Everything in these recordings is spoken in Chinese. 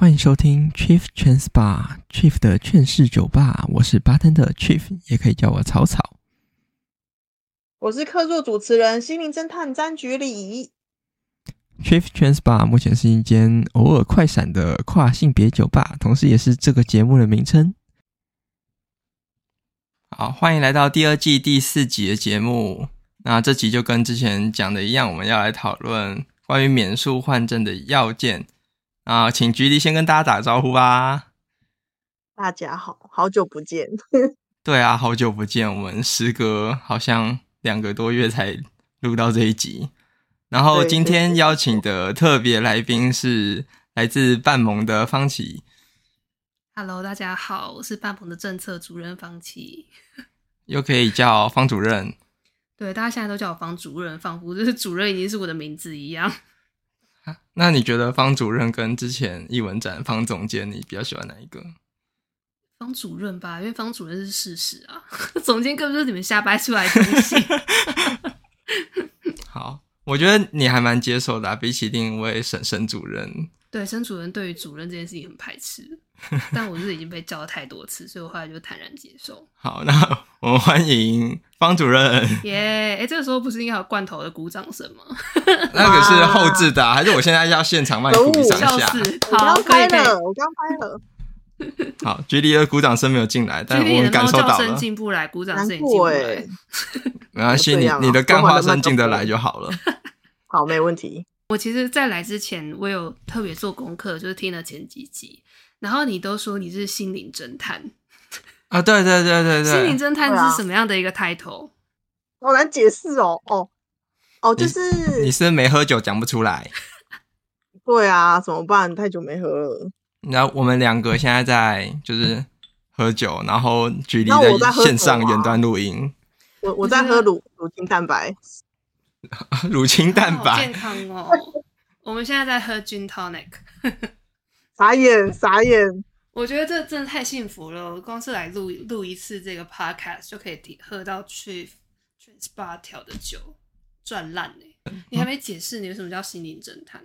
欢迎收听 Chief Trans Bar Chief 的劝世酒吧，我是 Bartender Chief，也可以叫我草草。我是客座主持人心灵侦探张菊里。Chief Trans Bar 目前是一间偶尔快闪的跨性别酒吧，同时也是这个节目的名称。好，欢迎来到第二季第四集的节目。那这集就跟之前讲的一样，我们要来讨论关于免术换证的要件。啊，请菊里先跟大家打个招呼吧。大家好，好久不见。对啊，好久不见，我们时隔好像两个多月才录到这一集。然后今天邀请的特别来宾是来自半盟的方琦。Hello，大家好，我是半盟的政策主任方琦。又可以叫方主任。对，大家现在都叫我方主任，仿佛就是主任已经是我的名字一样。那你觉得方主任跟之前艺文展方总监，你比较喜欢哪一个？方主任吧，因为方主任是事实啊，总监根本就是你们瞎掰出来的东西。好，我觉得你还蛮接受的啊，比起另一位沈沈主任。对，沈主任对于主任这件事情很排斥。但我是已经被叫了太多次，所以我后来就坦然接受。好，那我们欢迎方主任。耶！哎，这个时候不是应该有罐头的鼓掌声吗？那个是后置的，啊，还是我现在要现场帮你鼓掌一下？好，可以了，我刚拍了。好，菊里的鼓掌声没有进来，但我们感受到了。进不来，鼓掌声也进不来。没关系，你你的干花声进得来就好了。好，没问题。我其实，在来之前，我有特别做功课，就是听了前几集。然后你都说你是心灵侦探啊？对对对对对，心灵侦探是什么样的一个 title？好难解释哦哦哦，就是你，你是没喝酒讲不出来。对啊，怎么办？太久没喝了。然后我们两个现在在就是喝酒，然后距离在线上远端录音。我我在喝乳乳清蛋白，乳清蛋白健康哦。我们现在在喝 Gin Tonic。傻眼，傻眼！我觉得这真的太幸福了。我光是来录录一次这个 podcast 就可以喝到 Chief Trans Bar 调的酒，赚烂呢。你还没解释你为什么叫心灵侦探？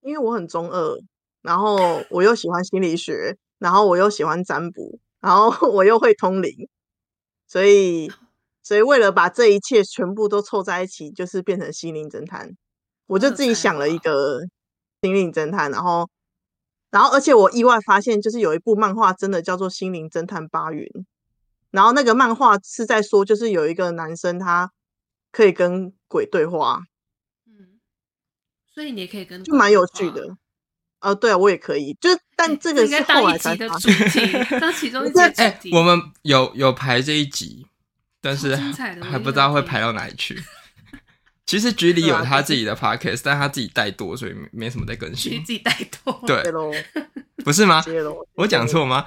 因为我很中二，然后我又喜欢心理学，然后我又喜欢占卜，然后 我又会通灵，所以 所以为了把这一切全部都凑在一起，就是变成心灵侦探。我就自己想了一个心灵侦探，然后。然后，而且我意外发现，就是有一部漫画真的叫做《心灵侦探巴云》，然后那个漫画是在说，就是有一个男生他可以跟鬼对话，嗯，所以你也可以跟，就蛮有趣的。呃，对啊，我也可以，就但这个是后来才的主题，当其中一集。哎，我们有有排这一集，但是还不知道会排到哪里去。其实局里有他自己的 podcast，但他自己带多，所以没什么在更新。自己带多，对，不是吗？我讲错吗？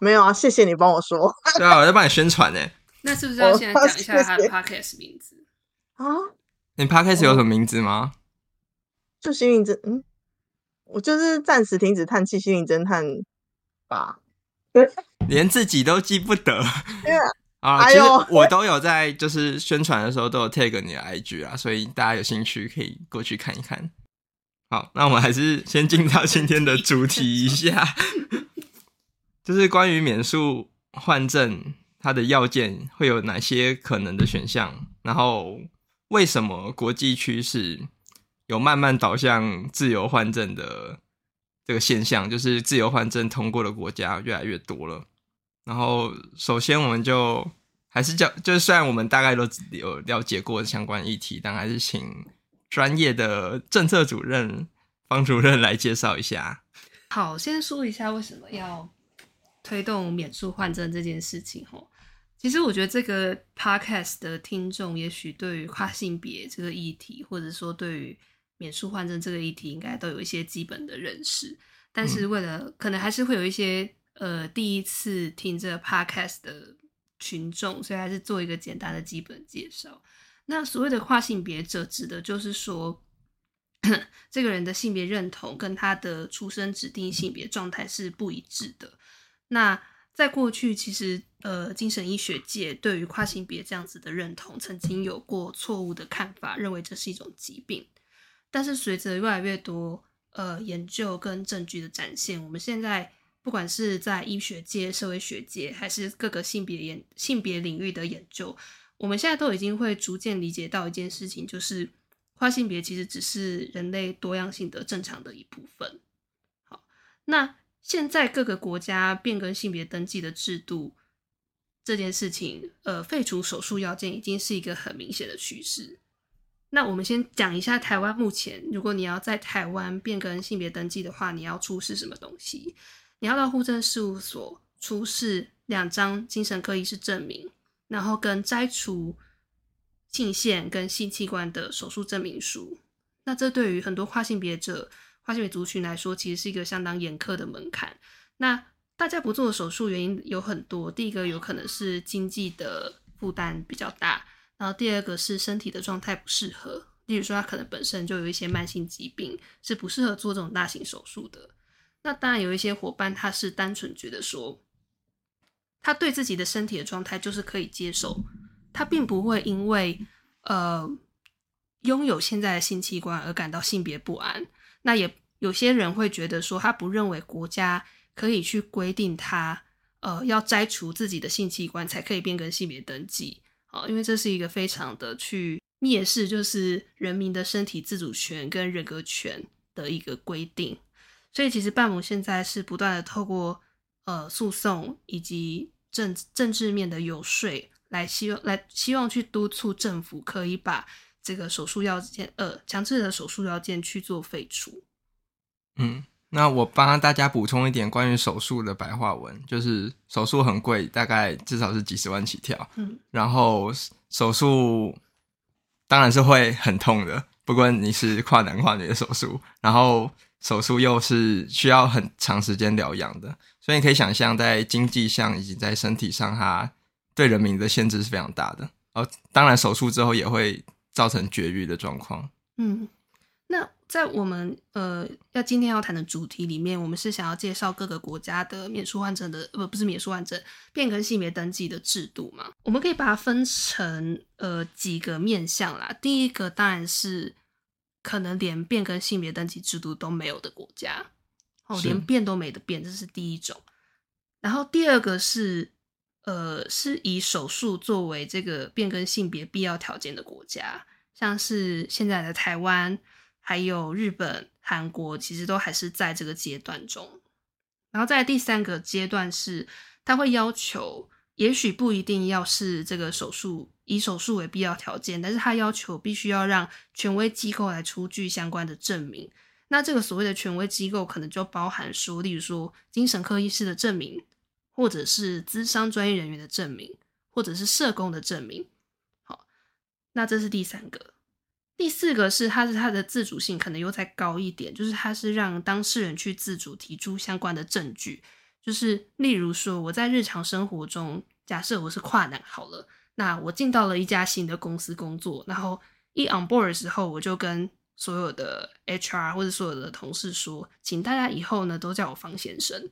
没有啊，谢谢你帮我说。对啊，我在帮你宣传呢。那是不是要先讲一下他的 podcast 名字啊？你 podcast 有什么名字吗？就心灵侦，嗯，我就是暂时停止叹气，心灵侦探吧。连自己都记不得。啊，其实我都有在，就是宣传的时候都有 tag 你的 IG 啊，所以大家有兴趣可以过去看一看。好，那我们还是先进到今天的主题一下，就是关于免术换证，它的要件会有哪些可能的选项？然后为什么国际趋势有慢慢导向自由换证的这个现象？就是自由换证通过的国家越来越多了。然后，首先我们就还是叫，就是虽然我们大概都有了解过相关议题，但还是请专业的政策主任方主任来介绍一下。好，先说一下为什么要推动免术换证这件事情。哦，其实我觉得这个 podcast 的听众，也许对于跨性别这个议题，或者说对于免术换证这个议题，应该都有一些基本的认识。但是为了、嗯、可能还是会有一些。呃，第一次听这个 podcast 的群众，所以还是做一个简单的基本介绍。那所谓的跨性别者，指的就是说，这个人的性别认同跟他的出生指定性别状态是不一致的。那在过去，其实呃，精神医学界对于跨性别这样子的认同，曾经有过错误的看法，认为这是一种疾病。但是随着越来越多呃研究跟证据的展现。我们现在不管是在医学界、社会学界，还是各个性别研性别领域的研究，我们现在都已经会逐渐理解到一件事情，就是跨性别其实只是人类多样性的正常的一部分。好，那现在各个国家变更性别登记的制度这件事情，呃，废除手术要件已经是一个很明显的趋势。那我们先讲一下台湾目前，如果你要在台湾变更性别登记的话，你要出示什么东西？你要到户政事务所出示两张精神科医师证明，然后跟摘除性腺跟性器官的手术证明书。那这对于很多跨性别者、跨性别族群来说，其实是一个相当严苛的门槛。那大家不做手术原因有很多，第一个有可能是经济的负担比较大。然后第二个是身体的状态不适合，例如说他可能本身就有一些慢性疾病，是不适合做这种大型手术的。那当然有一些伙伴他是单纯觉得说，他对自己的身体的状态就是可以接受，他并不会因为呃拥有现在的性器官而感到性别不安。那也有些人会觉得说，他不认为国家可以去规定他呃要摘除自己的性器官才可以变更性别登记啊。因为这是一个非常的去蔑视，就是人民的身体自主权跟人格权的一个规定，所以其实半亩现在是不断的透过呃诉讼以及政政治面的游说，来希望来希望去督促政府可以把这个手术要件呃强制的手术要件去做废除。嗯。那我帮大家补充一点关于手术的白话文，就是手术很贵，大概至少是几十万起跳。嗯，然后手术当然是会很痛的，不管你是跨男跨女的手术，然后手术又是需要很长时间疗养的，所以你可以想象，在经济上以及在身体上，它对人民的限制是非常大的。哦，当然手术之后也会造成绝育的状况。嗯。那在我们呃要今天要谈的主题里面，我们是想要介绍各个国家的免术换证的，不不是免术换证，变更性别登记的制度嘛。我们可以把它分成呃几个面向啦。第一个当然是可能连变更性别登记制度都没有的国家，哦，连变都没得变，这是第一种。然后第二个是呃是以手术作为这个变更性别必要条件的国家，像是现在的台湾。还有日本、韩国，其实都还是在这个阶段中。然后在第三个阶段是，他会要求，也许不一定要是这个手术以手术为必要条件，但是他要求必须要让权威机构来出具相关的证明。那这个所谓的权威机构，可能就包含说，例如说精神科医师的证明，或者是咨商专业人员的证明，或者是社工的证明。好，那这是第三个。第四个是，它是它的自主性可能又再高一点，就是它是让当事人去自主提出相关的证据，就是例如说我在日常生活中，假设我是跨男好了，那我进到了一家新的公司工作，然后一 on board 的时候，我就跟所有的 HR 或者所有的同事说，请大家以后呢都叫我方先生，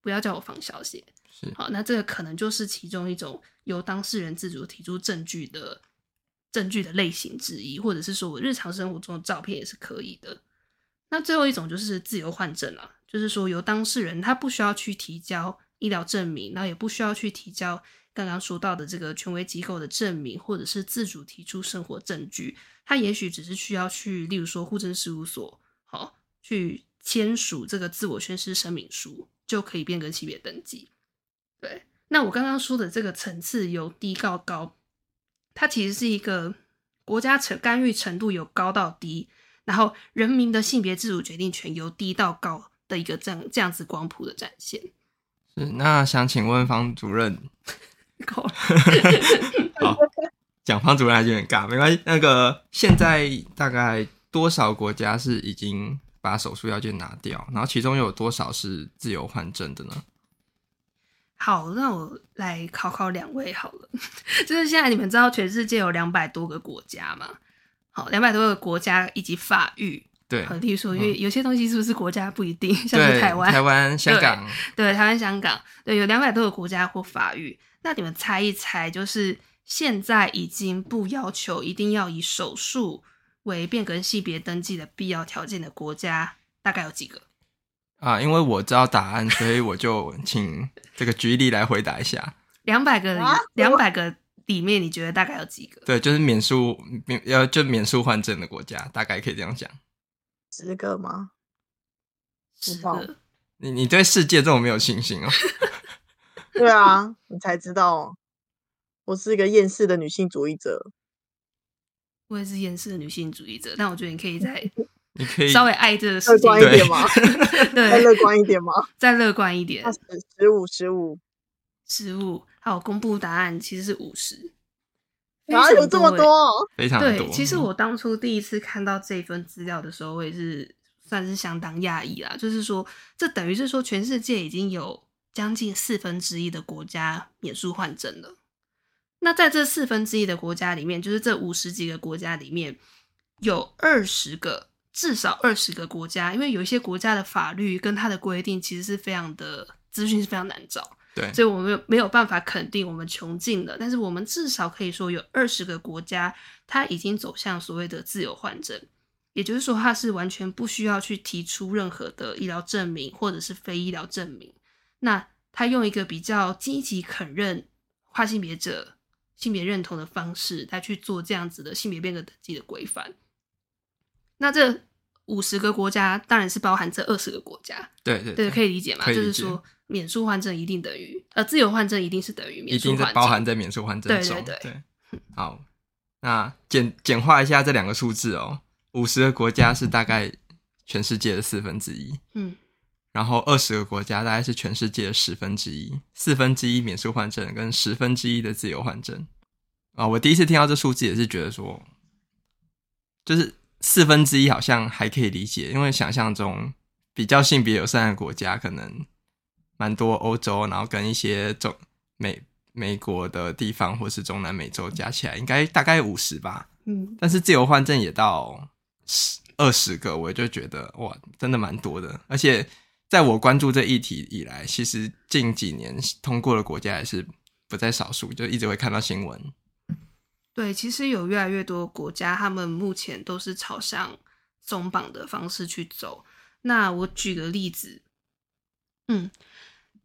不要叫我方小姐。是。好，那这个可能就是其中一种由当事人自主提出证据的。证据的类型之一，或者是说我日常生活中的照片也是可以的。那最后一种就是自由换证了，就是说由当事人他不需要去提交医疗证明，然后也不需要去提交刚刚说到的这个权威机构的证明，或者是自主提出生活证据，他也许只是需要去，例如说户政事务所，好去签署这个自我宣誓声明书，就可以变更性别登记。对，那我刚刚说的这个层次由低到高。它其实是一个国家成干预程度由高到低，然后人民的性别自主决定权由低到高的一个这样这样子光谱的展现。是，那想请问方主任 好，讲方主任还是有点尬，没关系。那个现在大概多少国家是已经把手术要件拿掉，然后其中有多少是自由换证的呢？好，那我来考考两位好了。就是现在你们知道全世界有两百多个国家吗？好，两百多个国家以及法域。对，例如说，因为有些东西是不是国家不一定，像是台湾、台湾、香港。对，对台湾、香港，对，有两百多个国家或法域。那你们猜一猜，就是现在已经不要求一定要以手术为变更性别登记的必要条件的国家大概有几个？啊，因为我知道答案，所以我就请这个举例来回答一下。两百个里，两百个里面，你觉得大概有几个？对，就是免术免要就免术换证的国家，大概可以这样讲。十个吗？十个。你你对世界这么没有信心哦？对啊，你才知道，我是一个厌世的女性主义者。我也是厌世的女性主义者，但我觉得你可以再，你可以稍微爱这个世界一点吗？对，再乐观一点吗？再乐观一点。十五，十五，十五。好，公布答案其实是五十。哪有这么多？非常多。对，其实我当初第一次看到这份资料的时候，我也是算是相当讶异啦。就是说，这等于是说，全世界已经有将近四分之一的国家免术换证了。那在这四分之一的国家里面，就是这五十几个国家里面，有二十个，至少二十个国家，因为有一些国家的法律跟它的规定，其实是非常的资讯是非常难找，对，所以我们没有办法肯定我们穷尽了，但是我们至少可以说有二十个国家，它已经走向所谓的自由换证，也就是说，它是完全不需要去提出任何的医疗证明或者是非医疗证明，那它用一个比较积极肯认跨性别者。性别认同的方式来去做这样子的性别变革等级的规范。那这五十个国家当然是包含这二十个国家，对对对，可以理解吗？就是说，免术换证一定等于呃自由换证一定是等于免术换证，一定是包含在免术换证中。对对对，对。好，那简简化一下这两个数字哦，五十个国家是大概全世界的四分之一，嗯。然后二十个国家大概是全世界的十分之一，四分之一免术换证跟十分之一的自由换证啊！我第一次听到这数字也是觉得说，就是四分之一好像还可以理解，因为想象中比较性别友善的国家可能蛮多，欧洲，然后跟一些中美美国的地方或是中南美洲加起来应该大概五十吧，嗯，但是自由换证也到十二十个，我就觉得哇，真的蛮多的，而且。在我关注这议题以来，其实近几年通过的国家也是不在少数，就一直会看到新闻。对，其实有越来越多国家，他们目前都是朝向松绑的方式去走。那我举个例子，嗯，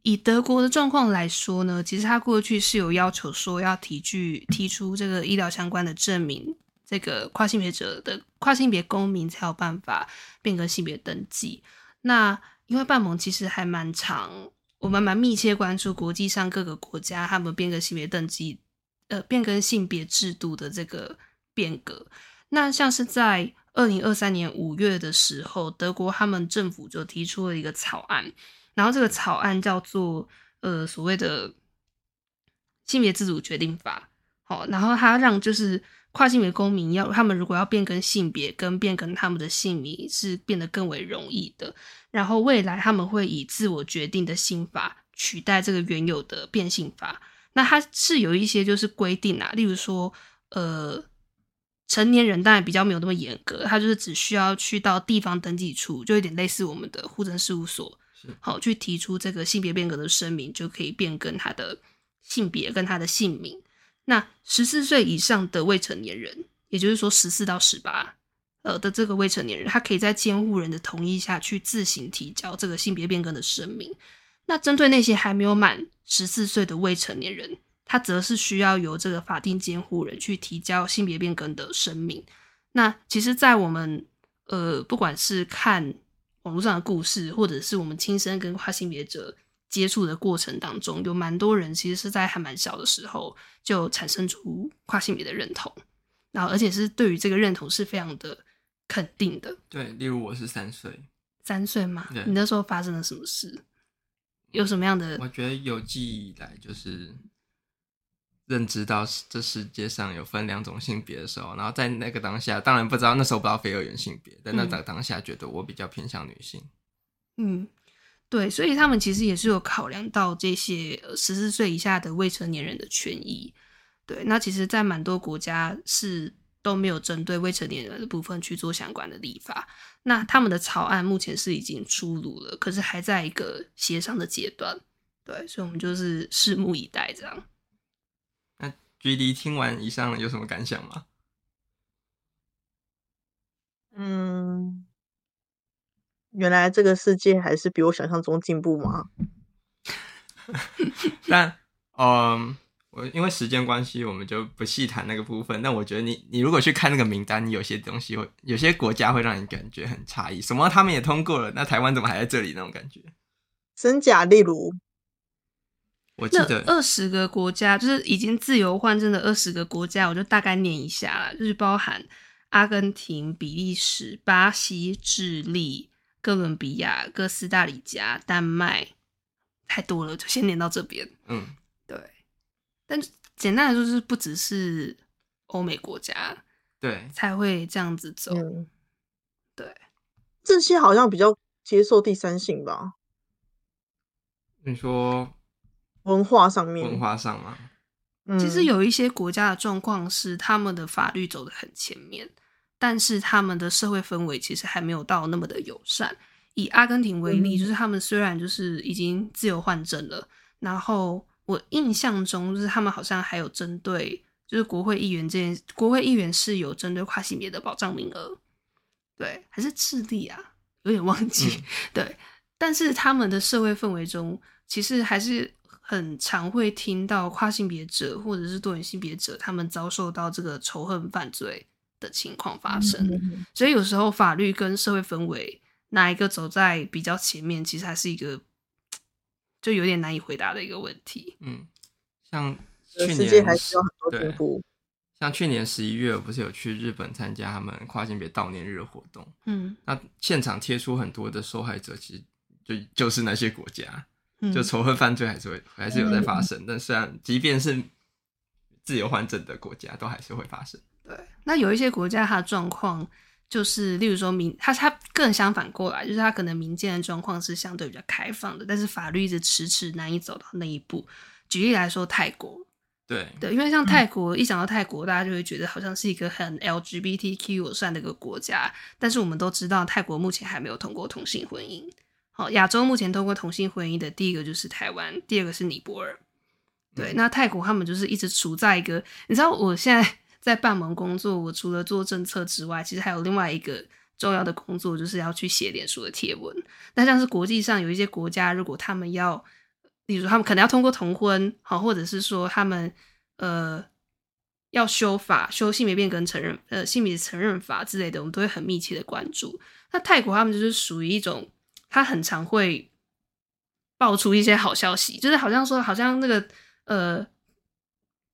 以德国的状况来说呢，其实他过去是有要求说要提具提出这个医疗相关的证明，这个跨性别者的跨性别公民才有办法变更性别登记。那因为半盟其实还蛮长，我们蛮密切关注国际上各个国家他们变更性别登记，呃，变更性别制度的这个变革。那像是在二零二三年五月的时候，德国他们政府就提出了一个草案，然后这个草案叫做呃所谓的性别自主决定法。好，然后他让就是跨性别公民要他们如果要变更性别跟变更他们的姓名是变得更为容易的。然后未来他们会以自我决定的新法取代这个原有的变性法。那它是有一些就是规定啊，例如说，呃，成年人当然比较没有那么严格，他就是只需要去到地方登记处，就有点类似我们的户政事务所，好去提出这个性别变革的声明，就可以变更他的性别跟他的姓名。那十四岁以上的未成年人，也就是说十四到十八。呃的这个未成年人，他可以在监护人的同意下去自行提交这个性别变更的声明。那针对那些还没有满十四岁的未成年人，他则是需要由这个法定监护人去提交性别变更的声明。那其实，在我们呃不管是看网络上的故事，或者是我们亲身跟跨性别者接触的过程当中，有蛮多人其实是在还蛮小的时候就产生出跨性别的认同，然后而且是对于这个认同是非常的。肯定的，对，例如我是三岁，三岁吗？你那时候发生了什么事？有什么样的？我觉得有记忆以来就是认知到这世界上有分两种性别的时候，然后在那个当下，当然不知道那时候不知道非二元性别，但那在当下觉得我比较偏向女性。嗯，对，所以他们其实也是有考量到这些十四岁以下的未成年人的权益。对，那其实，在蛮多国家是。都没有针对未成年人的部分去做相关的立法。那他们的草案目前是已经出炉了，可是还在一个协商的阶段。对，所以我们就是拭目以待，这样。那 GD 听完以上有什么感想吗？嗯，原来这个世界还是比我想象中进步吗？但，嗯，我因为时间关系，我们就不细谈那个部分。但我觉得你，你如果去看那个名单，你有些东西会，有些国家会让你感觉很诧异。什么？他们也通过了，那台湾怎么还在这里？那种感觉。真假？例如，我记得二十个国家，就是已经自由换证的二十个国家，我就大概念一下啦，就是包含阿根廷、比利时、巴西、智利。哥伦比亚、哥斯达黎加、丹麦，太多了，就先念到这边。嗯，对。但简单来说，就是不只是欧美国家，对，才会这样子走。嗯，对。这些好像比较接受第三性吧？你说文化上面，文化上吗？嗯，其实有一些国家的状况是，他们的法律走得很前面。但是他们的社会氛围其实还没有到那么的友善。以阿根廷为例，就是他们虽然就是已经自由换证了，然后我印象中就是他们好像还有针对就是国会议员这件，国会议员是有针对跨性别的保障名额，对，还是智利啊，有点忘记，对。但是他们的社会氛围中，其实还是很常会听到跨性别者或者是多元性别者他们遭受到这个仇恨犯罪的情况发生，所以有时候法律跟社会氛围哪一个走在比较前面，其实还是一个就有点难以回答的一个问题。嗯，像去年对，像去年十一月，我不是有去日本参加他们跨性别悼念日活动？嗯，那现场贴出很多的受害者，其实就就是那些国家，嗯、就仇恨犯罪还是会还是有在发生。嗯、但虽然即便是自由换证的国家，都还是会发生。对，那有一些国家，它的状况就是，例如说民，它它更相反过来，就是它可能民间的状况是相对比较开放的，但是法律一直迟迟难以走到那一步。举例来说，泰国，对对，因为像泰国，嗯、一想到泰国，大家就会觉得好像是一个很 LGBTQ 友善的一个国家，但是我们都知道，泰国目前还没有通过同性婚姻。好，亚洲目前通过同性婚姻的第一个就是台湾，第二个是尼泊尔。对，那泰国他们就是一直处在一个，你知道，我现在 在办盟工作，我除了做政策之外，其实还有另外一个重要的工作，就是要去写脸书的贴文。那像是国际上有一些国家，如果他们要，例如他们可能要通过同婚，好，或者是说他们呃要修法，修性别变更承认呃性别承认法之类的，我们都会很密切的关注。那泰国他们就是属于一种，他很常会爆出一些好消息，就是好像说，好像那个。呃，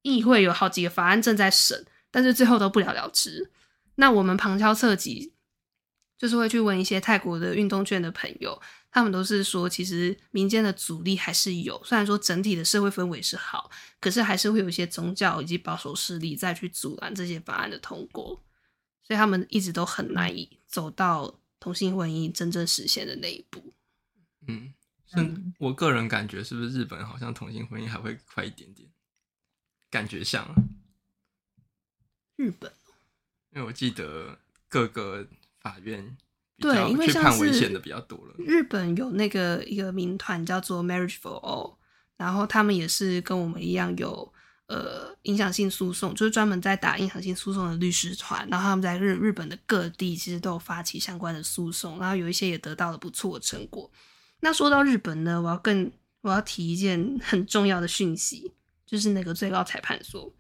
议会有好几个法案正在审，但是最后都不了了之。那我们旁敲侧击，就是会去问一些泰国的运动圈的朋友，他们都是说，其实民间的阻力还是有。虽然说整体的社会氛围是好，可是还是会有一些宗教以及保守势力再去阻拦这些法案的通过，所以他们一直都很难以走到同性婚姻真正实现的那一步。嗯。嗯，我个人感觉是不是日本好像同性婚姻还会快一点点？感觉像日本，因为我记得各个法院对，因为去判违宪的比较多了。日本有那个一个民团叫做 Marriage for All，然后他们也是跟我们一样有呃影响性诉讼，就是专门在打影响性诉讼的律师团。然后他们在日日本的各地其实都有发起相关的诉讼，然后有一些也得到了不错的成果。那说到日本呢，我要更我要提一件很重要的讯息，就是那个最高裁判所。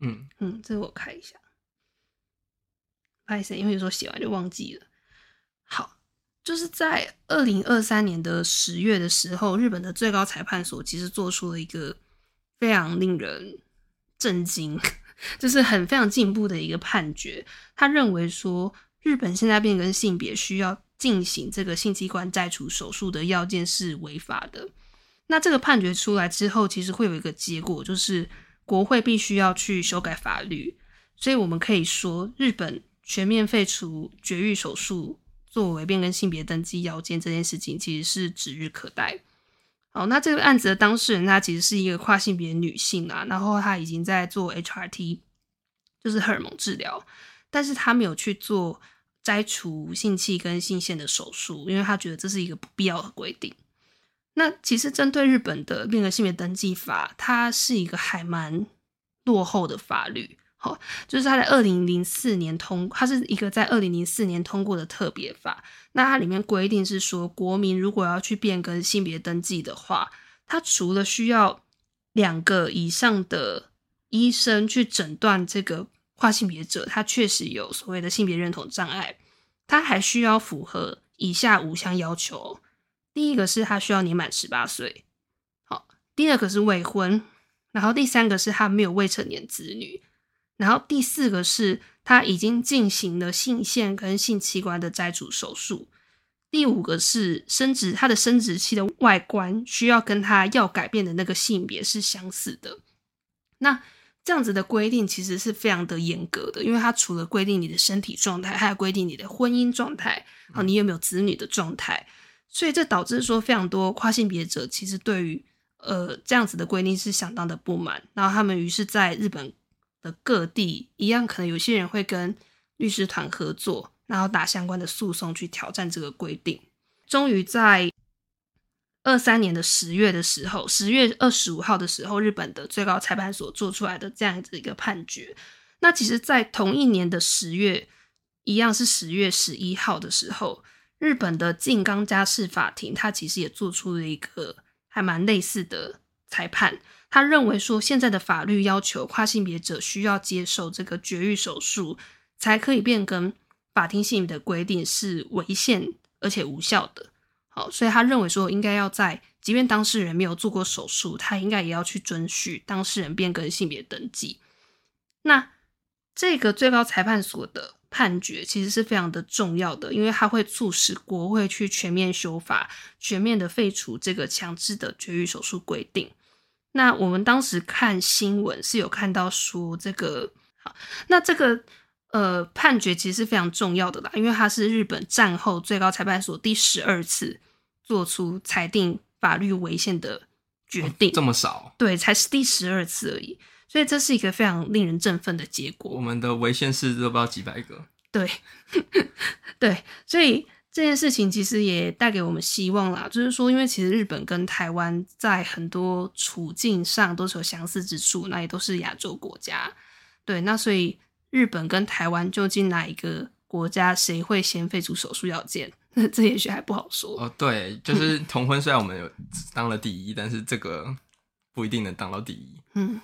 嗯嗯，这个我看一下，不好意思，因为有时候写完就忘记了。好，就是在二零二三年的十月的时候，日本的最高裁判所其实做出了一个非常令人震惊，就是很非常进步的一个判决。他认为说，日本现在变更性别需要。进行这个性器官摘除手术的要件是违法的。那这个判决出来之后，其实会有一个结果，就是国会必须要去修改法律。所以我们可以说，日本全面废除绝育手术作为变更性别登记要件这件事情，其实是指日可待。哦，那这个案子的当事人，她其实是一个跨性别女性啊，然后她已经在做 HRT，就是荷尔蒙治疗，但是她没有去做。摘除性器跟性腺的手术，因为她觉得这是一个不必要的规定。那其实针对日本的变更性别登记法，它是一个还蛮落后的法律。好，就是他在二零零四年通，它是一个在二零零四年通过的特别法。那它里面规定是说，国民如果要去变更性别登记的话，他除了需要两个以上的医生去诊断这个跨性别者，他确实有所谓的性别认同障碍，他还需要符合以下五项要求。第一个是他需要年满十八岁，好，第二个是未婚，然后第三个是他没有未成年子女。然后第四个是他已经进行了性腺跟性器官的摘除手术，第五个是生殖，他的生殖器的外观需要跟他要改变的那个性别是相似的。那这样子的规定其实是非常的严格的，因为它除了规定你的身体状态，还有规定你的婚姻状态，啊，你有没有子女的状态，所以这导致说非常多跨性别者其实对于呃这样子的规定是相当的不满，然后他们于是在日本。各地一样，可能有些人会跟律师团合作，然后打相关的诉讼去挑战这个规定。终于在二三年的十月的时候，十月二十五号的时候，日本的最高裁判所做出来的这样子一个判决。那其实，在同一年的十月，一样是十月十一号的时候，日本的静冈家事法庭，它其实也做出了一个还蛮类似的裁判。他认为说，现在的法律要求跨性别者需要接受这个绝育手术，才可以变更法定性的规定是违宪而且无效的。好，所以他认为说，应该要在即便当事人没有做过手术，他应该也要去准许当事人变更性别登记。那这个最高裁判所的判决其实是非常的重要的，因为它会促使国会去全面修法，全面的废除这个强制的绝育手术规定。那我们当时看新闻是有看到说这个好，那这个呃判决其实是非常重要的啦，因为它是日本战后最高裁判所第十二次做出裁定法律违宪的决定，哦，这么少？对，才是第十二次而已，所以这是一个非常令人振奋的结果。我们的违宪事都不知道几百个，对，对，所以。这件事情其实也带给我们希望啦，就是说，因为其实日本跟台湾在很多处境上都是有相似之处，那也都是亚洲国家，对，那所以日本跟台湾究竟哪一个国家谁会先废除手术要件，那 这也许还不好说。哦，对，就是同婚，虽然我们有当了第一，但是这个不一定能当到第一。嗯，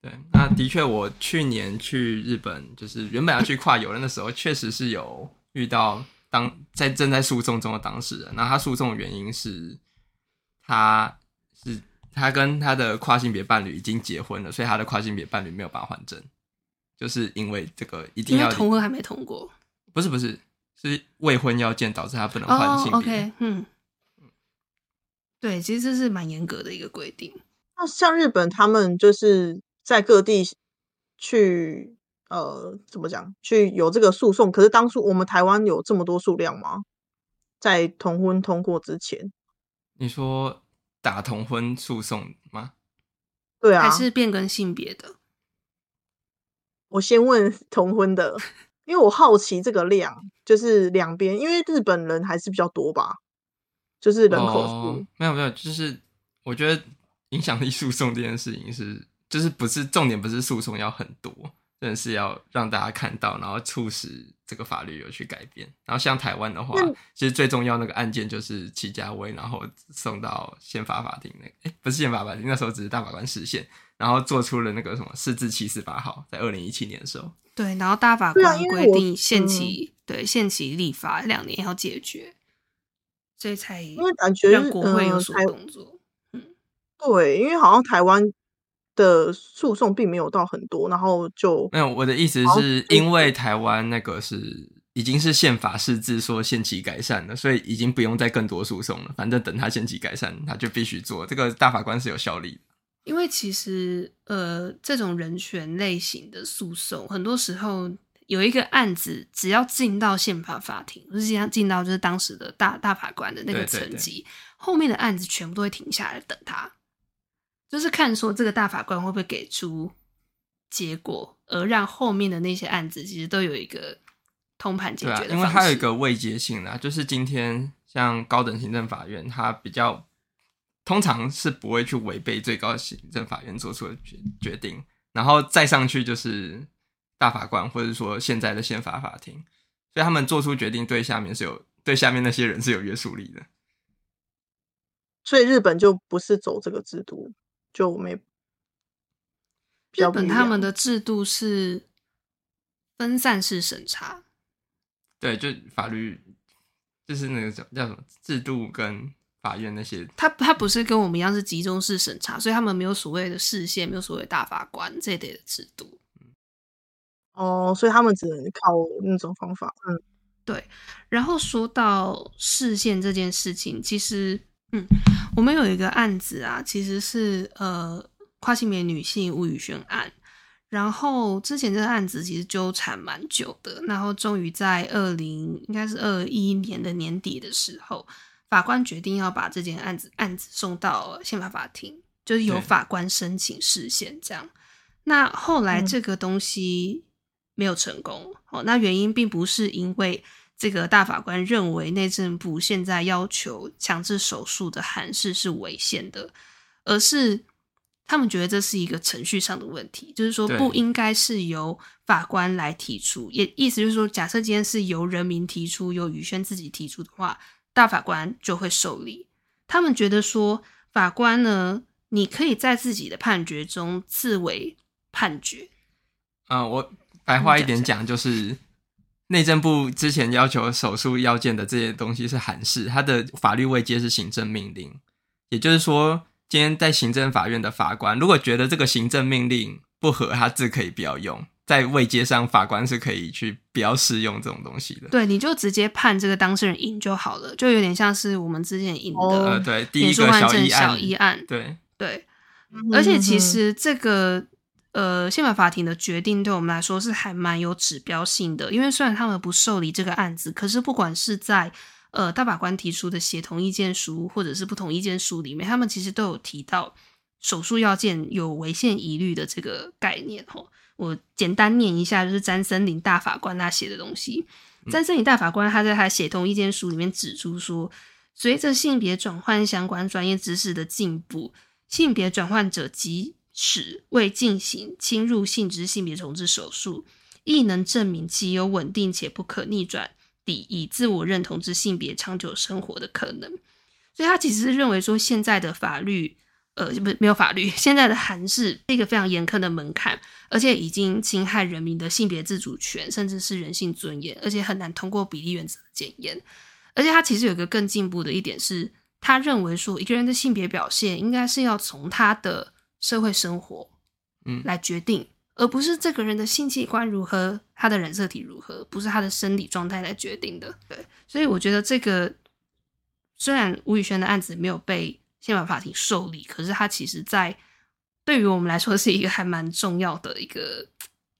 对，那的确，我去年去日本，就是原本要去跨游人的时候，确实是有遇到。当在正在诉讼中的当事人，那他诉讼的原因是，他是他跟他的跨性别伴侣已经结婚了，所以他的跨性别伴侣没有办法换证，就是因为这个一定要同婚还没通过，不是不是是未婚要件导致他不能换性别。Oh, OK，嗯，对，其实这是蛮严格的一个规定。那像日本，他们就是在各地去。呃，怎么讲？去有这个诉讼，可是当初我们台湾有这么多数量吗？在同婚通过之前，你说打同婚诉讼吗？对啊，还是变更性别的？我先问 同婚的，因为我好奇这个量，就是两边，因为日本人还是比较多吧，就是人口数。哦，没有没有，就是我觉得影响力诉讼这件事情是，就是不是重点，不是诉讼要很多。真的是要让大家看到，然后促使这个法律有去改变。然后像台湾的话，嗯、其实最重要那个案件就是齐家威，然后送到宪法法庭那个，哎，不是宪法法庭，那时候只是大法官释宪，然后做出了那个什么四至七十八号，在二零一七年的时候。对，然后大法官规定限期，对，限期立法两年要解决，所以才因为感觉让国会有所动作。嗯，对，因为好像台湾。的诉讼并没有到很多，然后就没有。我的意思是因为台湾那个是已经是宪法释字说限期改善了，所以已经不用再更多诉讼了。反正等他限期改善，他就必须做。这个大法官是有效力的。因为其实呃，这种人权类型的诉讼，很多时候有一个案子，只要进到宪法法庭，就是进进到就是当时的大大法官的那个层级，对对对，后面的案子全部都会停下来等他。就是看说这个大法官会不会给出结果，而让后面的那些案子其实都有一个通盘解决的方式。啊，因为它有一个未接性啦，就是今天像高等行政法院，它比较通常是不会去违背最高行政法院做出的决决定，然后再上去就是大法官，或者说现在的宪法法庭，所以他们做出决定对下面是有对下面那些人是有约束力的。所以日本就不是走这个制度，就没。日本他们的制度是分散式审查，对，就法律就是那个叫叫什么制度跟法院那些，他他不是跟我们一样是集中式审查，所以他们没有所谓的释宪，没有所谓大法官这一类的制度。哦，所以他们只能靠那种方法。嗯，对。然后说到视线这件事情，其实，嗯，我们有一个案子啊，其实是呃。跨性别女性吴宇轩案，然后之前这个案子其实纠缠蛮久的，然后终于在二零应该是二一年的年底的时候，法官决定要把这件案子案子送到宪法法庭，就是由法官申请释宪这样。那后来这个东西没有成功，哦，那原因并不是因为这个大法官认为内政部现在要求强制手术的函释是违宪的，而是。他们觉得这是一个程序上的问题，就是说不应该是由法官来提出，也意思就是说，假设今天是由人民提出，由宇轩自己提出的话，大法官就会受理。他们觉得说，法官呢，你可以在自己的判决中自为判决。嗯、呃，我白话一点讲，就是内政部之前要求手术要件的这些东西是函释，它的法律位阶是行政命令，也就是说。今天在行政法院的法官，如果觉得这个行政命令不合，他字可以不要用，在位阶上，法官是可以去不要适用这种东西的。对，你就直接判这个当事人赢就好了，就有点像是我们之前赢的，呃，对，第一个小一案，小议案，对对。而且其实这个呃宪法法庭的决定对我们来说是还蛮有指标性的，因为虽然他们不受理这个案子，可是不管是在呃，大法官提出的协同意见书或者是不同意见书里面，他们其实都有提到手术要件有违宪疑虑的这个概念。吼，我简单念一下，就是詹森林大法官他写的东西。詹森林大法官他在他协同意见书里面指出说，随着性别转换相关专业知识的进步，性别转换者即使未进行侵入性质性别重置手术，亦能证明其有稳定且不可逆转。以自我认同之性别长久生活的可能，所以他其实是认为说，现在的法律，呃，不没有法律，现在的函释是一个非常严苛的门槛，而且已经侵害人民的性别自主权，甚至是人性尊严，而且很难通过比例原则的检验。而且他其实有一个更进步的一点是，他认为说，一个人的性别表现应该是要从他的社会生活，嗯，来决定。嗯而不是这个人的性器官如何，他的染色体如何，不是他的生理状态来决定的。对，所以我觉得这个虽然吴宇轩的案子没有被宪法法庭受理，可是他其实在对于我们来说是一个还蛮重要的一个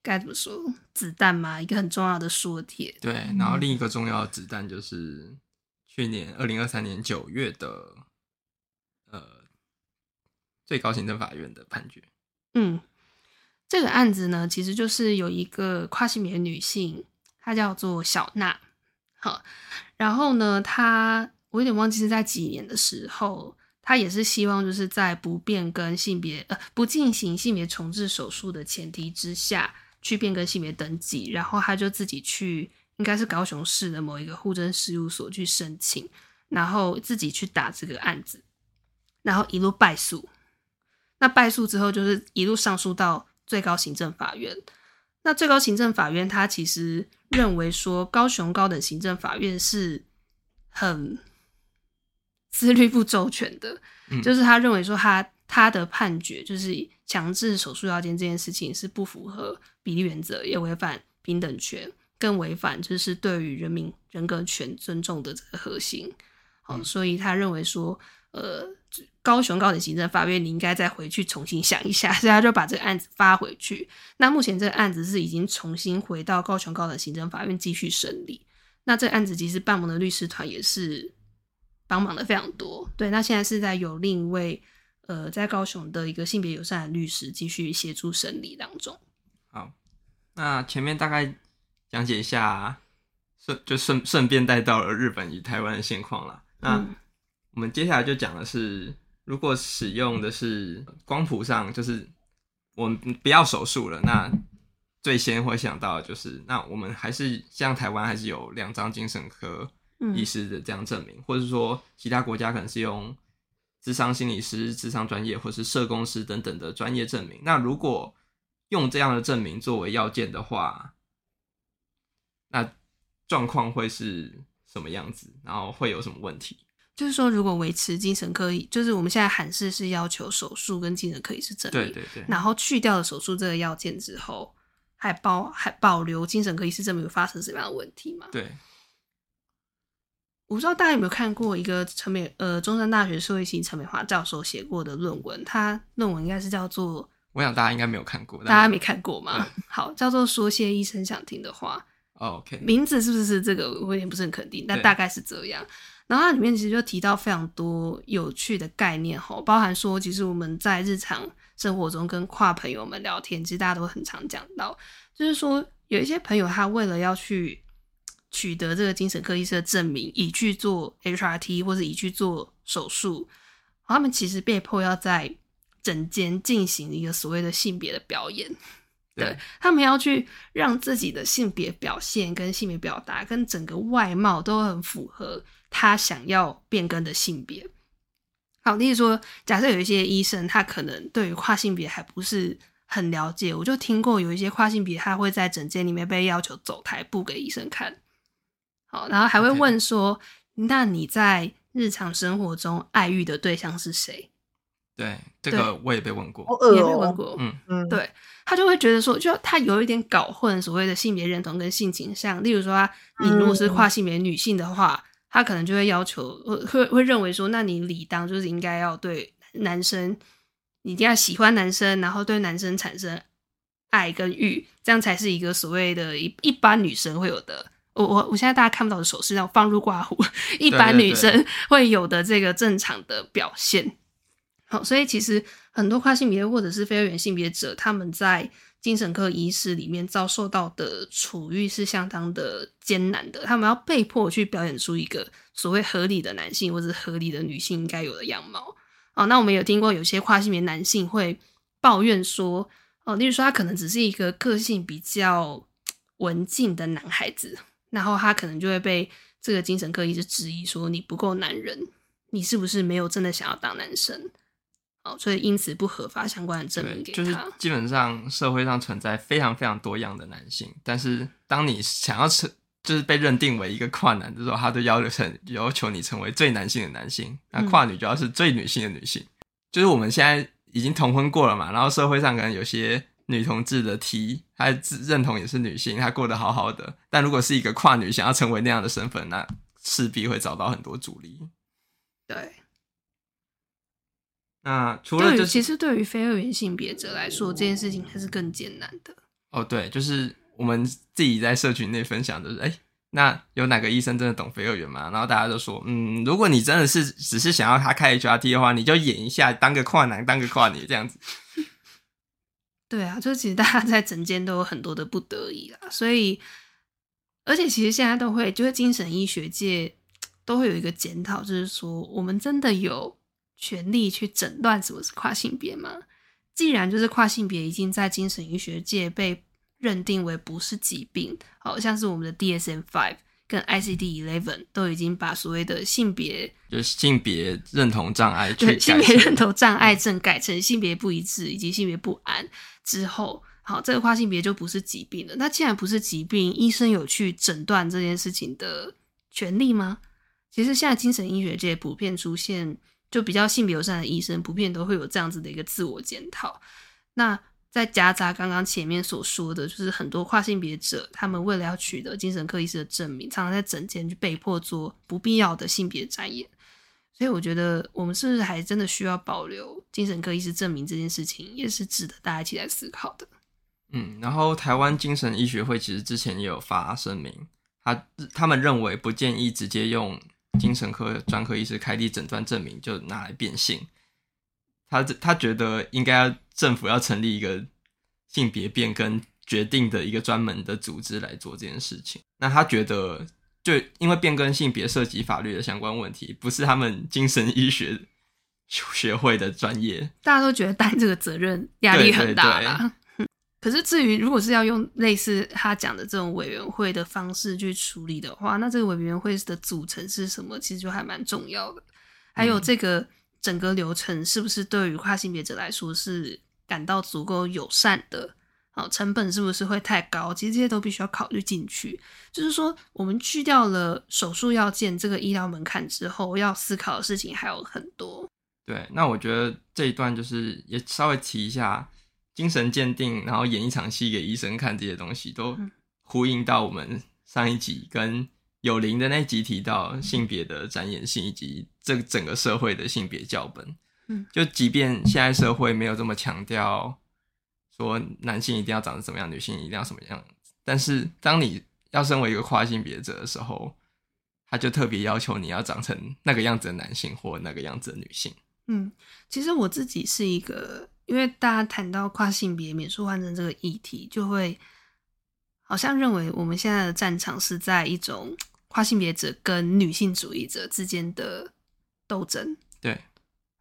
该怎么说子弹嘛，一个很重要的说帖。对，然后另一个重要的子弹就是去年二零二三年九月的呃最高行政法院的判决。嗯。这个案子呢，其实就是有一个跨性别女性，她叫做小娜，好，然后呢，她我有点忘记是在几年的时候，她也是希望就是在不变更性别呃不进行性别重置手术的前提之下去变更性别登记，然后她就自己去应该是高雄市的某一个户政事务所去申请，然后自己去打这个案子，然后一路败诉，那败诉之后就是一路上诉到。最高行政法院，那最高行政法院他其实认为说，高雄高等行政法院是很思虑不周全的，嗯、就是他认为说他他的判决就是强制手术要件这件事情是不符合比例原则，也违反平等权，更违反就是对于人民人格权尊重的这个核心。好、嗯，所以他认为说，呃。高雄高等行政法院，你应该再回去重新想一下，所以他就把这个案子发回去。那目前这个案子是已经重新回到高雄高等行政法院继续审理。那这个案子其实帮忙的律师团也是帮忙的非常多。对，那现在是在有另一位呃在高雄的一个性别友善的律师继续协助审理当中。好，那前面大概讲解一下，顺就顺顺便带到了日本与台湾的现况了。那、嗯、我们接下来就讲的是。如果使用的是光谱上，就是我们不要手术了，那最先会想到的就是，那我们还是像台湾还是有两张精神科医师的这样证明，嗯、或者说其他国家可能是用智商心理师、智商专业或是社工师等等的专业证明。那如果用这样的证明作为要件的话，那状况会是什么样子？然后会有什么问题？就是说，如果维持精神科医，就是我们现在函释是要求手术跟精神科医师证明，对对对，然后去掉了手术这个要件之后，还包还保留精神科医师证明，有发生什么样的问题吗？对，我不知道大家有没有看过一个陈美呃中山大学社会系陈美华教授写过的论文，他论文应该是叫做，我想大家应该没有看过，大家没看过吗？好，叫做说些医生想听的话。Oh, OK，名字是不是这个？我有点不是很肯定，但大概是这样。然后它里面其实就提到非常多有趣的概念哈，包含说，其实我们在日常生活中跟跨朋友们聊天，其实大家都很常讲到，就是说有一些朋友他为了要去 取得这个精神科医师的证明，以去做 HRT 或者以去做手术，他们其实被迫要在整间进行一个所谓的性别的表演。对，他们要去让自己的性别表现跟性别表达跟整个外貌都很符合。他想要变更的性别，好，例如说，假设有一些医生，他可能对于跨性别还不是很了解，我就听过有一些跨性别，他会在诊间里面被要求走台步给医生看，好，然后还会问说.那你在日常生活中爱欲的对象是谁？对，这个我也被问过，也被问过，嗯。嗯，对，他就会觉得说，就他有一点搞混所谓的性别认同跟性倾向，例如说，你如果是跨性别女性的话。嗯他可能就会要求，会会认为说，那你理当就是应该要对男生，你一定要喜欢男生，然后对男生产生爱跟欲，这样才是一个所谓的一一般女生会有的。我我我现在大家看不到的手势，让我放入挂壶，一般女生会有的这个正常的表现。好，所以其实很多跨性别或者是非二元性别者，他们在。精神科医师里面遭受到的处遇是相当的艰难的，他们要被迫去表演出一个所谓合理的男性或者合理的女性应该有的样貌。哦，那我们有听过有些跨性别男性会抱怨说，哦，例如说他可能只是一个个性比较文静的男孩子，然后他可能就会被这个精神科医师质疑说，你不够男人，你是不是没有真的想要当男生？哦，所以因此不合法相关的证明给他。就是基本上社会上存在非常非常多样的男性，但是当你想要成，就是被认定为一个跨男的时候，他都要求成要求你成为最男性的男性，那跨女就要是最女性的女性。嗯、就是我们现在已经同婚过了嘛，然后社会上可能有些女同志的 T，她自认同也是女性，她过得好好的。但如果是一个跨女想要成为那样的身份，那势必会找到很多阻力。对。那除了、就是，其实对于非二元性别者来说，这件事情还是更艰难的。哦，对，就是我们自己在社群内分享的，就是，哎，那有哪个医生真的懂非二元吗？然后大家都说，嗯，如果你真的是只是想要他开 HRT 的话，你就演一下，当个跨男，当个跨女这样子。对啊，就其实大家在整间都有很多的不得已啦，所以，而且其实现在都会，就是精神医学界都会有一个检讨，就是说，我们真的有。权利去诊断什么是跨性别吗？既然就是跨性别已经在精神医学界被认定为不是疾病，好像是我们的 DSM-5 跟 ICD-11 都已经把所谓的性别就是性别认同障碍，对性别认同障碍症改成性别不一致以及性别不安之后，好，这个跨性别就不是疾病了。那既然不是疾病，医生有去诊断这件事情的权利吗？其实现在精神医学界普遍出现。就比较性别友善的医生，普遍都会有这样子的一个自我检讨。那在夹杂刚刚前面所说的，就是很多跨性别者，他们为了要取得精神科医师的证明，常常在诊间就被迫做不必要的性别展演。所以我觉得，我们是不是还真的需要保留精神科医师证明这件事情，也是值得大家一起来思考的。嗯，然后台湾精神医学会其实之前也有发声明，他他们认为不建议直接用。精神科专科医师开立诊断证明就拿来变性，他他觉得应该要政府要成立一个性别变更决定的一个专门的组织来做这件事情。那他觉得，就因为变更性别涉及法律的相关问题，不是他们精神医学学会的专业，大家都觉得担这个责任压力很大啦。可是至于如果是要用类似他讲的这种委员会的方式去处理的话，那这个委员会的组成是什么？其实就还蛮重要的。还有这个整个流程是不是对于跨性别者来说是感到足够友善的？好，成本是不是会太高？其实这些都必须要考虑进去。就是说，我们去掉了手术要件这个医疗门槛之后，要思考的事情还有很多。对，那我觉得这一段就是也稍微提一下。精神鉴定，然后演一场戏给医生看，这些东西都呼应到我们上一集跟有灵的那集提到性别的展演性以及这整个社会的性别教本。嗯，就即便现在社会没有这么强调说男性一定要长得怎么样，女性一定要什么样，但是当你要身为一个跨性别者的时候，他就特别要求你要长成那个样子的男性或那个样子的女性。嗯，其实我自己是一个。因为大家谈到跨性别免术换证这个议题，就会好像认为我们现在的战场是在一种跨性别者跟女性主义者之间的斗争。对，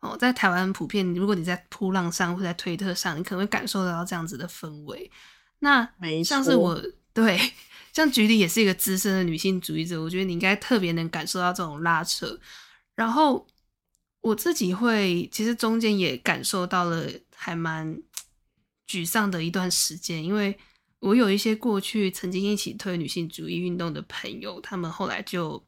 哦，在台湾普遍，如果你在噗浪上或在推特上，你可能会感受得到这样子的氛围。那像是我对，像菊里也是一个资深的女性主义者，我觉得你应该特别能感受到这种拉扯。然后我自己会，其实中间也感受到了。还蛮沮丧的一段时间，因为我有一些过去曾经一起推女性主义运动的朋友，他们后来就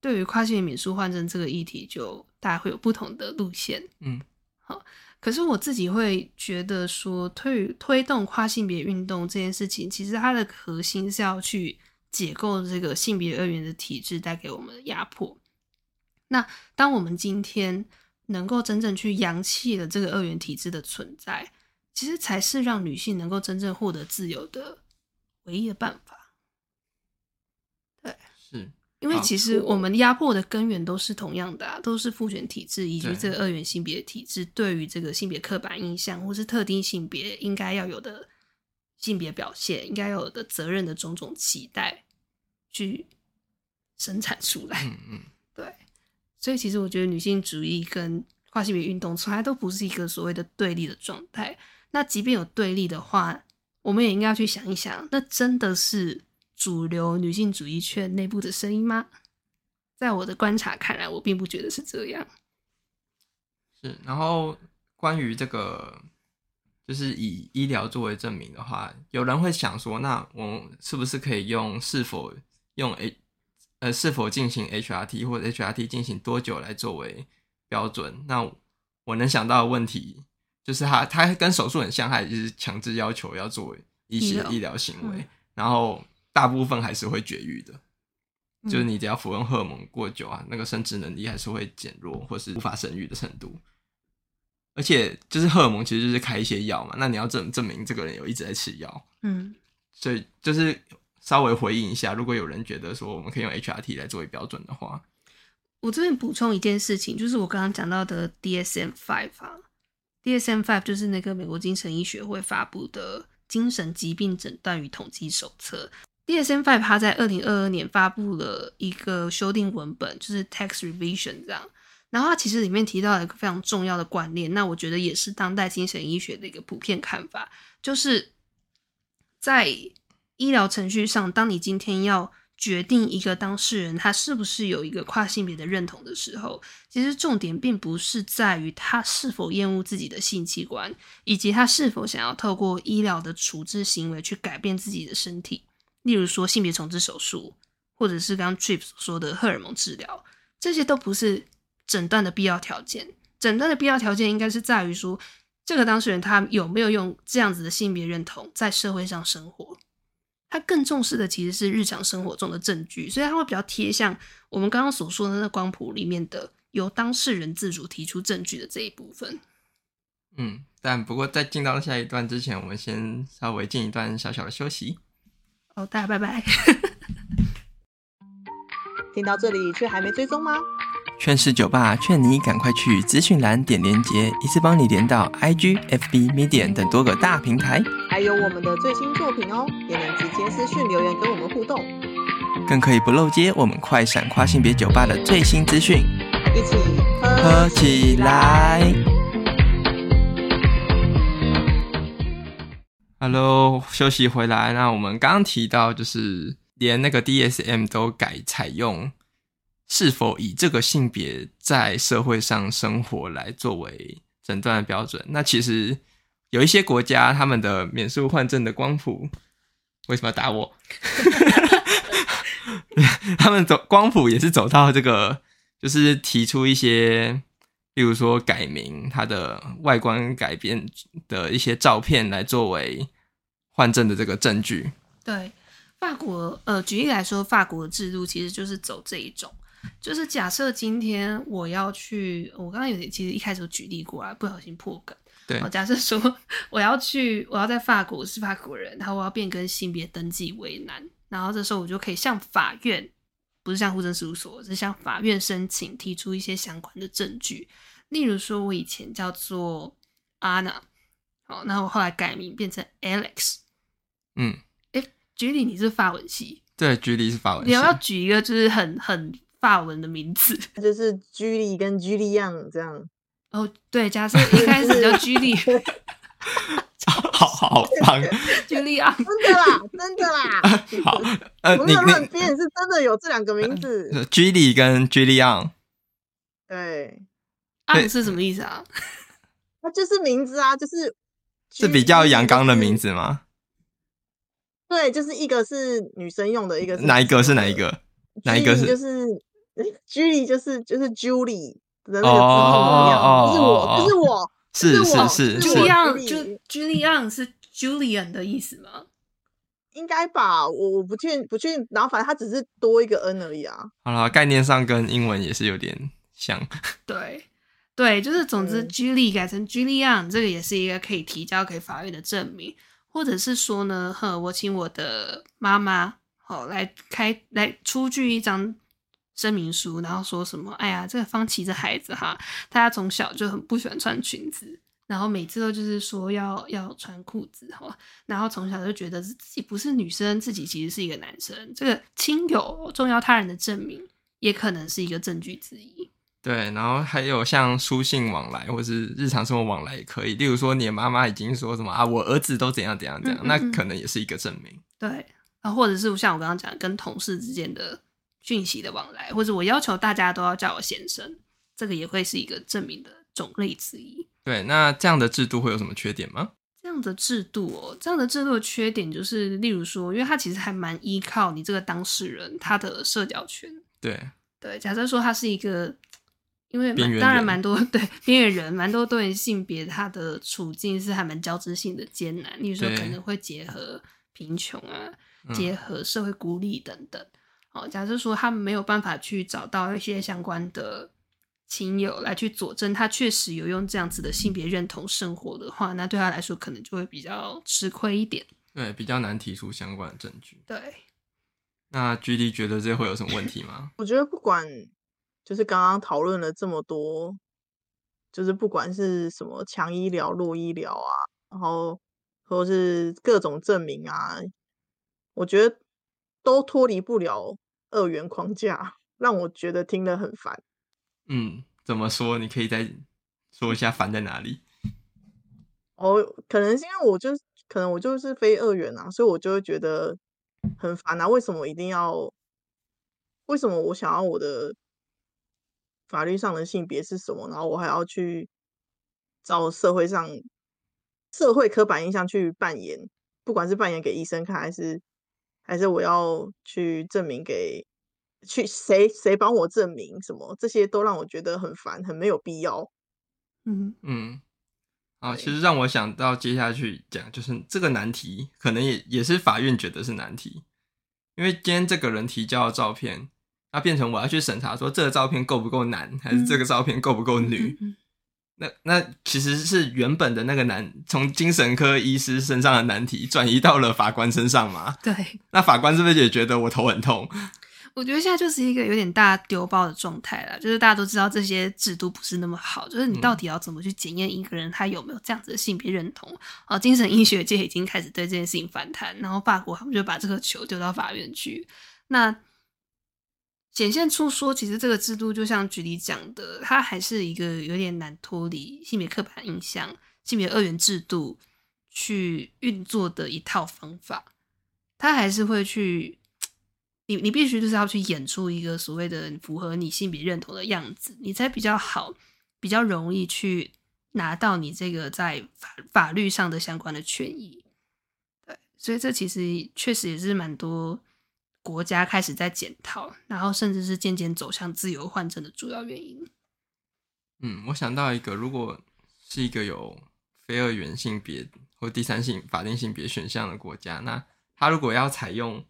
对于跨性别免术换证这个议题，就大家会有不同的路线。嗯，好，可是我自己会觉得说，推推动跨性别运动这件事情，其实它的核心是要去解构这个性别二元的体制带给我们的压迫。那当我们今天。能够真正去扬弃了这个二元体制的存在，其实才是让女性能够真正获得自由的唯一的办法。对，是因为其实我们压迫的根源都是同样的啊，都是父权体制以及这个二元性别体制对于这个性别刻板印象或是特定性别应该要有的性别表现、应该要有的责任的种种期待去生产出来。嗯嗯，对。所以，其实我觉得女性主义跟跨性别运动从来都不是一个所谓的对立的状态。那即便有对立的话，我们也应该要去想一想，那真的是主流女性主义圈内部的声音吗？在我的观察看来，我并不觉得是这样。是。然后，关于这个，就是以医疗作为证明的话，有人会想说，那我们是不是可以用是否用 A？呃，是否进行 HRT 或者 HRT 进行多久来作为标准？那我能想到的问题就是它，它它跟手术很像，它也是强制要求要做一些医疗行为，嗯，然后大部分还是会绝育的，嗯，就是你只要服用荷尔蒙过久啊，那个生殖能力还是会减弱，或是无法生育的程度。而且就是荷尔蒙其实就是开一些药嘛，那你要证证明这个人有一直在吃药，嗯，所以就是。稍微回应一下，如果有人觉得说我们可以用 HRT 来作为标准的话，我这边补充一件事情，就是我刚刚讲到的 DSM-5 啊，DSM-5 就是那个美国精神医学会发布的精神疾病诊断与统计手册。DSM-5 它在二零二二年发布了一个修订文本，就是 Text Revision 这样。然后它其实里面提到了一个非常重要的观念，那我觉得也是当代精神医学的一个普遍看法，就是在医疗程序上，当你今天要决定一个当事人他是不是有一个跨性别的认同的时候，其实重点并不是在于他是否厌恶自己的性器官，以及他是否想要透过医疗的处置行为去改变自己的身体，例如说性别重置手术，或者是刚刚 Trip 所说的荷尔蒙治疗，这些都不是诊断的必要条件。诊断的必要条件应该是在于说，这个当事人他有没有用这样子的性别认同在社会上生活。他更重视的其实是日常生活中的证据，所以他会比较贴向我们刚刚所说的那光谱里面的由当事人自主提出证据的这一部分。嗯，但不过在进到下一段之前，我们先稍微进一段小小的休息。哦，大家拜拜。听到这里却还没追踪吗？劝世酒吧劝你赶快去资讯栏点连结，一次帮你连到 IG、FB、Medium 等多个大平台，还有我们的最新作品哦，也能直接私讯留言跟我们互动，更可以不漏接我们快闪跨性别酒吧的最新资讯，一起喝，喝起来。Hello，休息回来。那我们刚刚提到，就是连那个 DSM 都改采用是否以这个性别在社会上生活来作为诊断的标准。那其实有一些国家，他们的免术换证的光谱为什么要打我？他们走光谱也是走到这个，就是提出一些。例如说改名，它的外观改变的一些照片来作为换证的这个证据。对，法国呃，举例来说，法国制度其实就是走这一种，就是假设今天我要去，我刚刚有点其实一开始有举例过来，不小心破梗。对，假设说我要去，我要在法国是法国人，然后我要变更性别登记为男，然后这时候我就可以向法院。不是向户政事务所，是向法院申请提出一些相关的证据。例如说，我以前叫做 Anna，好，那我后来改名变成 Alex。嗯，哎，Julie，你是法文系？对，Julie 是法文系。你要不要举一个就是很很法文的名字？就是 Julie 跟 Julian 这样。哦，对，假设一开始叫 Julie。好好棒，Julia，真的啦，真的啦。好，呃，不是乱编，是真的有这两个名字，Julie 跟 Julian。对，ang 是什么意思啊？那就是名字啊，就是是比较阳刚的名字吗？对，就是一个是女生用的，一个是哪一个是哪一个？哪一个是？就是 Julie，就是就是 Julie 的那个字一样，不是我，不是我。是是是，Julian 就 Julian 是 Julian 的意思吗？应该吧，我我不确定不确定，然后反正它只是多一个 N 而已啊。好了，概念上跟英文也是有点像。对对，就是总之 Julie 改成 Julian，这个也是一个可以提交给法院的证明，或者是说呢，呵，我请我的妈妈好来开来出具一张。声明书，然后说什么？哎呀，这个方琦这孩子哈，他从小就很不喜欢穿裙子，然后每次都就是说要要穿裤子哈，然后从小就觉得自己不是女生，自己其实是一个男生。这个亲友重要他人的证明，也可能是一个证据之一。对，然后还有像书信往来，或是日常生活往来也可以。例如说，你的妈妈已经说什么啊，我儿子都怎样怎样怎样，嗯嗯嗯，那可能也是一个证明。对，然后或者是像我刚刚讲的，跟同事之间的。讯息的往来，或者我要求大家都要叫我先生，这个也会是一个证明的种类之一。对，那这样的制度会有什么缺点吗？这样的制度哦，这样的制度的缺点就是，例如说，因为它其实还蛮依靠你这个当事人他的社交圈。对对，假设说他是一个，因为当然蛮多 对边缘人，蛮多多元性别，他的处境是还蛮交织性的艰难。例如说，可能会结合贫穷啊，结合社会孤立等等。假设说他没有办法去找到一些相关的亲友来去佐证他确实有用这样子的性别认同生活的话，那对他来说可能就会比较吃亏一点。对，比较难提出相关的证据。对。那 GD 觉得这会有什么问题吗？我觉得不管就是刚刚讨论了这么多，就是不管是什么强医疗、弱医疗啊，然后或是各种证明啊，我觉得都脱离不了。二元框架让我觉得听了很烦。嗯，怎么说？你可以再说一下烦在哪里？哦，可能是因为我就是，可能我就是非二元啊，所以我就会觉得很烦啊。为什么一定要？为什么我想要我的法律上的性别是什么？然后我还要去找社会上社会刻板印象去扮演，不管是扮演给医生看还是。还是我要去证明给去谁谁帮我证明什么？这些都让我觉得很烦，很没有必要。嗯嗯，啊，其实让我想到接下去讲，就是这个难题可能也也是法院觉得是难题，因为今天这个人提交的照片，那变成我要去审查说这个照片够不够男，还是这个照片够不够女？嗯嗯嗯那那其实是原本的那个难，从精神科医师身上的难题转移到了法官身上嘛？对。那法官是不是也觉得我头很痛？我觉得现在就是一个有点大丢包的状态了，就是大家都知道这些制度不是那么好，就是你到底要怎么去检验一个人他有没有这样子的性别认同？啊，精神医学界已经开始对这件事情反弹，然后法国他们就把这个球丢到法院去。那。显现出说，其实这个制度就像举例讲的，它还是一个有点难脱离性别刻板印象、性别二元制度去运作的一套方法，他还是会去，你你必须就是要去演出一个所谓的符合你性别认同的样子，你才比较好，比较容易去拿到你这个在法法律上的相关的权益。对，所以这其实确实也是蛮多国家开始在检讨，然后甚至是渐渐走向自由换证的主要原因。嗯，我想到一个，如果是一个有非二元性别或第三性法定性别选项的国家，那他如果要采用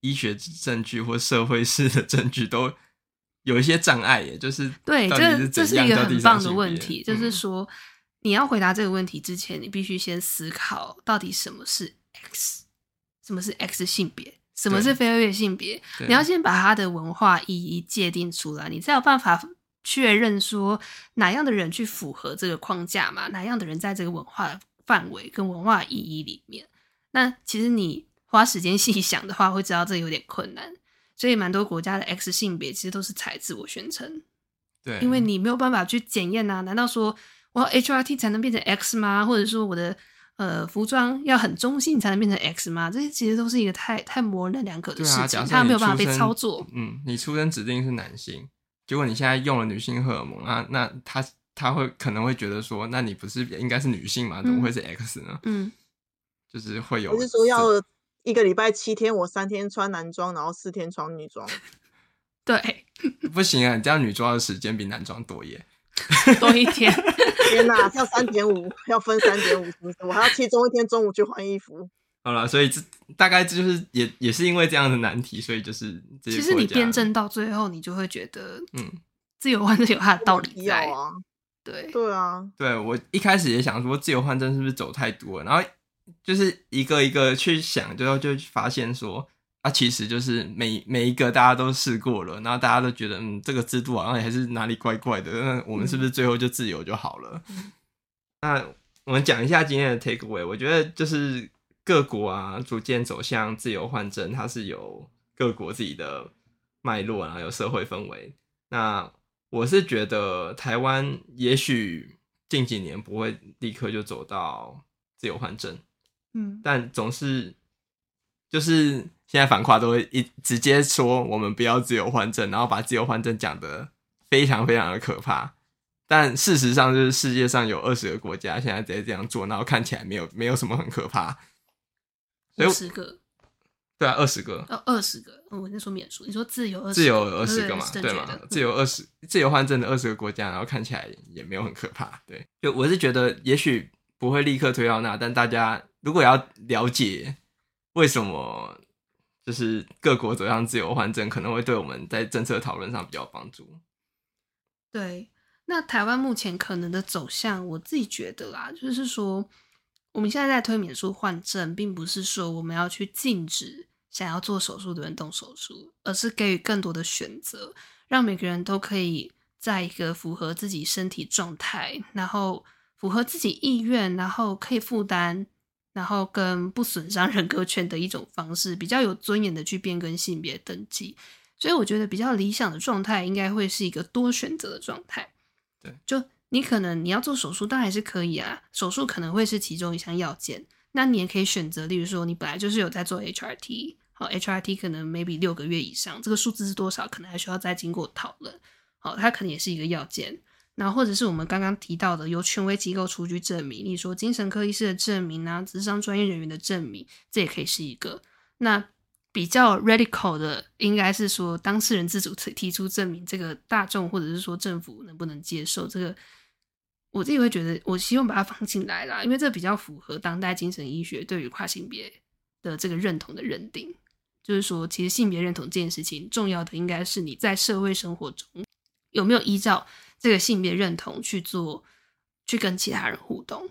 医学证据或社会式的证据，都有一些障碍，也就是对，这这是一个很棒的问题，嗯、就是说你要回答这个问题之前，你必须先思考到底什么是 X，什么是 X 性别，什么是非二元性别，你要先把它的文化意义界定出来，你才有办法。确认说哪样的人去符合这个框架嘛？哪样的人在这个文化范围跟文化意义里面？那其实你花时间细想的话，会知道这有点困难。所以蛮多国家的 X 性别其实都是采自我宣称，对，因为你没有办法去检验啊。难道说我要 HRT 才能变成 X 吗？或者说我的呃服装要很中性才能变成 X 吗？这些其实都是一个太太模棱两可的事情，它、啊、没有办法被操作。嗯，你出生指定是男性。结果你现在用了女性荷尔蒙啊，那他他会可能会觉得说，那你不是应该是女性吗？怎么会是 X 呢？嗯，就是会有。不是说要一个礼拜七天，我三天穿男装，然后四天穿女装。对，不行啊，你这样女装的时间比男装多耶，多一天。天哪，要三点五，要分三点五，是不是？我还要其中一天中午去换衣服。好了，所以这大概就是也也是因为这样的难题，所以就是其实你辩证到最后，你就会觉得，嗯，自由换证有它的道理在啊。对对啊，对我一开始也想说自由换证是不是走太多了，然后就是一个一个去想，最后就发现说啊，其实就是每每一个大家都试过了，然后大家都觉得嗯，这个制度好像还是哪里怪怪的，那我们是不是最后就自由就好了？嗯、那我们讲一下今天的 take away，我觉得就是。各国啊，逐渐走向自由换证，它是有各国自己的脉络啊，有社会氛围。那我是觉得台湾也许近几年不会立刻就走到自由换证，嗯，但总是就是现在反跨都会一直接说我们不要自由换证，然后把自由换证讲得非常非常的可怕。但事实上，就是世界上有二十个国家现在在这样做，然后看起来没有没有什么很可怕。二十个，对啊，二十个，哦，二十个。我在说免税，你说自由二十，自由二十个嘛，对吗？自由二十，自由换证的二十个国家，然后看起来也没有很可怕。对，就我是觉得，也许不会立刻推到那，但大家如果要了解为什么就是各国走向自由换证，可能会对我们在政策讨论上比较帮助。对，那台湾目前可能的走向，我自己觉得啦，就是说。我们现在在推免术换证，并不是说我们要去禁止想要做手术的人动手术，而是给予更多的选择，让每个人都可以在一个符合自己身体状态，然后符合自己意愿，然后可以负担，然后跟不损伤人格权的一种方式，比较有尊严的去变更性别登记。所以我觉得比较理想的状态，应该会是一个多选择的状态。对，就。你可能你要做手术，当然是可以啊。手术可能会是其中一项要件，那你也可以选择，例如说你本来就是有在做 HRT，好，HRT 可能 maybe 六个月以上，这个数字是多少，可能还需要再经过讨论。好，它可能也是一个要件。那或者是我们刚刚提到的，由权威机构出具证明，例如说精神科医师的证明啊，智商专业人员的证明，这也可以是一个。那比较 radical 的，应该是说当事人自主提出证明，这个大众或者是说政府能不能接受这个？我自己会觉得，我希望把它放进来啦，因为这比较符合当代精神医学对于跨性别的这个认同的认定。就是说，其实性别认同这件事情，重要的应该是你在社会生活中有没有依照这个性别认同去做，去跟其他人互动。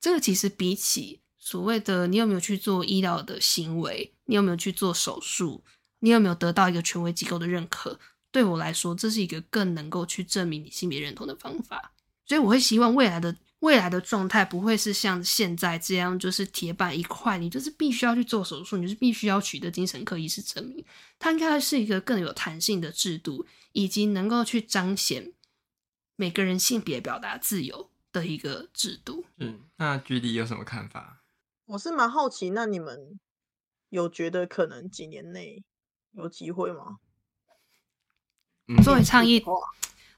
这个其实比起所谓的你有没有去做医疗的行为，你有没有去做手术，你有没有得到一个权威机构的认可，对我来说，这是一个更能够去证明你性别认同的方法。所以我会希望未来的未来的状态不会是像现在这样，就是铁板一块，你就是必须要去做手术，你就是必须要取得精神科医师证明。它应该是一个更有弹性的制度，以及能够去彰显每个人性别表达自由的一个制度。嗯，那 GD 有什么看法？我是蛮好奇，那你们有觉得可能几年内有机会吗？嗯、作为倡议，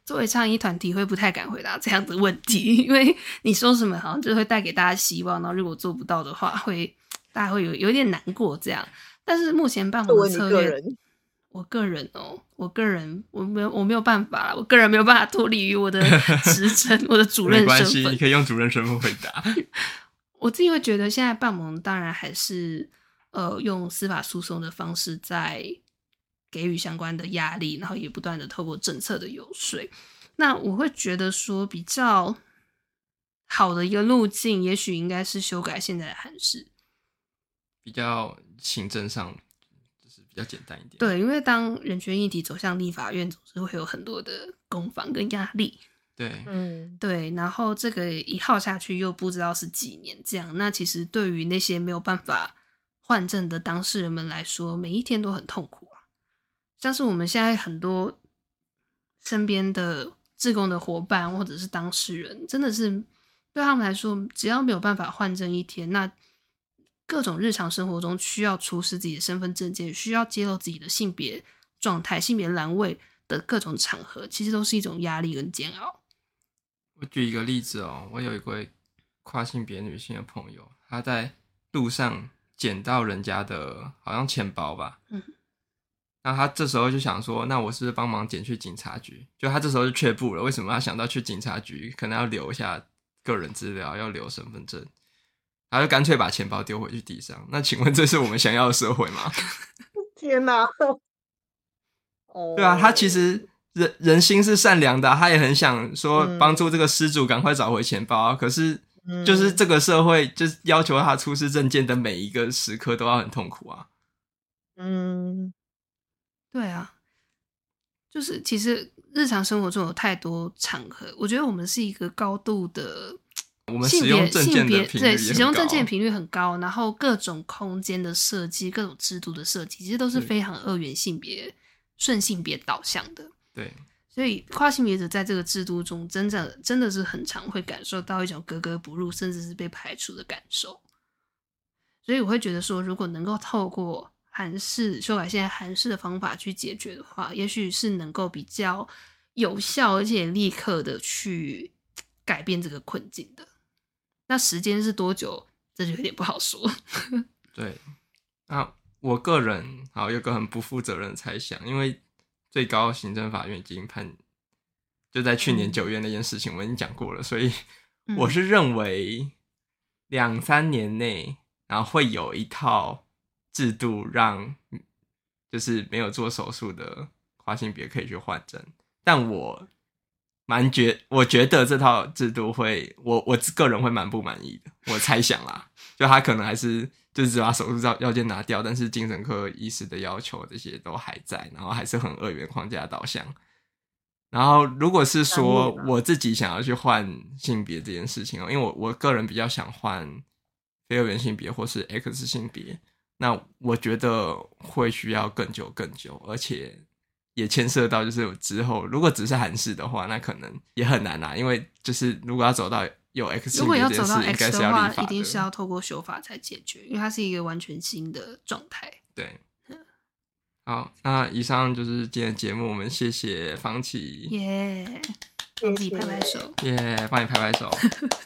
作为倡议团体会不太敢回答这样的问题，因为你说什么好像就会带给大家希望，然后如果做不到的话，会大家会有有点难过这样。但是目前办红的策略，我个人哦，我个人我没有我没有办法，我个人没有办法脱离于我的 职称，我的主任身份。没关系，你可以用主任身份回答。我自己会觉得，现在半盟当然还是呃用司法诉讼的方式在给予相关的压力，然后也不断的透过政策的游说。那我会觉得说比较好的一个路径，也许应该是修改现在的函释。比较行政上就是比较简单一点。对，因为当人权议题走向立法院，总是会有很多的攻防跟压力。对，嗯，对。然后这个一耗下去，又不知道是几年这样。那其实对于那些没有办法换证的当事人们来说，每一天都很痛苦啊。像是我们现在很多身边的自工的伙伴或者是当事人，真的是对他们来说，只要没有办法换证一天，那。各种日常生活中需要出示自己的身份证件，需要揭露自己的性别状态、性别栏位的各种场合，其实都是一种压力跟煎熬。我举一个例子哦，我有一位跨性别女性的朋友，她在路上捡到人家的好像钱包吧，嗯，那她这时候就想说，那我是不是帮忙捡去警察局？就她这时候就却步了。为什么她想到去警察局，可能要留一下个人资料，要留身份证？他就干脆把钱包丢回去地上。那请问这是我们想要的社会吗？天哪！对啊，他其实人人心是善良的，他也很想说帮助这个失主赶快找回钱包。可是，就是这个社会就是要求他出示证件的每一个时刻都要很痛苦啊。嗯，对啊，就是其实日常生活中有太多场合，我觉得我们是一个高度的。我们使用证件的频率，对，使用证件频率很高，然后各种空间的设计、各种制度的设计，其实都是非常二元性别、顺性别导向的。对，所以跨性别者在这个制度中，真正真的是很常会感受到一种格格不入，甚至是被排除的感受。所以我会觉得说，如果能够透过韩式修改现在韩式的方法去解决的话，也许是能够比较有效而且立刻的去改变这个困境的。那时间是多久？这就有点不好说。对，那我个人好有个很不负责任的猜想，因为最高行政法院已经判，就在去年九月那件事情，我已经讲过了，所以我是认为两三年内，然后会有一套制度让就是没有做手术的跨性别可以去换证，但我。蛮觉，我觉得这套制度会，我我个人会蛮不满意的。我猜想啦，就他可能还是就是只把手术照要件拿掉，但是精神科医师的要求这些都还在，然后还是很二元框架导向。然后如果是说我自己想要去换性别这件事情哦，因为我我个人比较想换非二元性别或是 X 性别，那我觉得会需要更久更久，而且。也牵涉到，就是之后如果只是函释的话，那可能也很难啊。因为就是如果要走到有 X 如果要走到 X 的话，的一定是要透过修法才解决，因为它是一个完全新的状态。对，好，那以上就是今天的节目，我们谢谢方琦，耶，帮你拍拍手，耶，帮你拍拍手。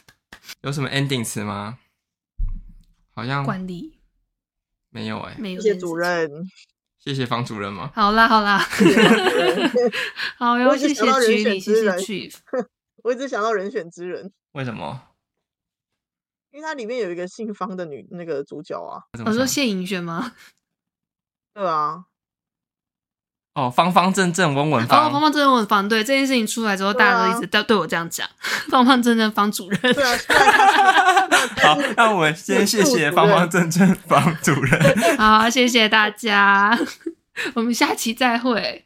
有什么 ending 词吗？好像惯例没有哎、欸，没有，谢谢主任。谢谢方主任吗？好啦好啦，好哟，谢谢局里，谢谢 Chief。我一直想到人选之人，为什么？因为它里面有一个姓方的女那个主角啊。我说谢盈萱吗？对啊。哦，方方正正，稳稳方。哦，方方正正，稳稳方。对，这件事情出来之后，大家都一直都对我这样讲，方方正正方主任。对啊。好，那我们先谢谢方方正正方主任。好，谢谢大家，我们下期再会。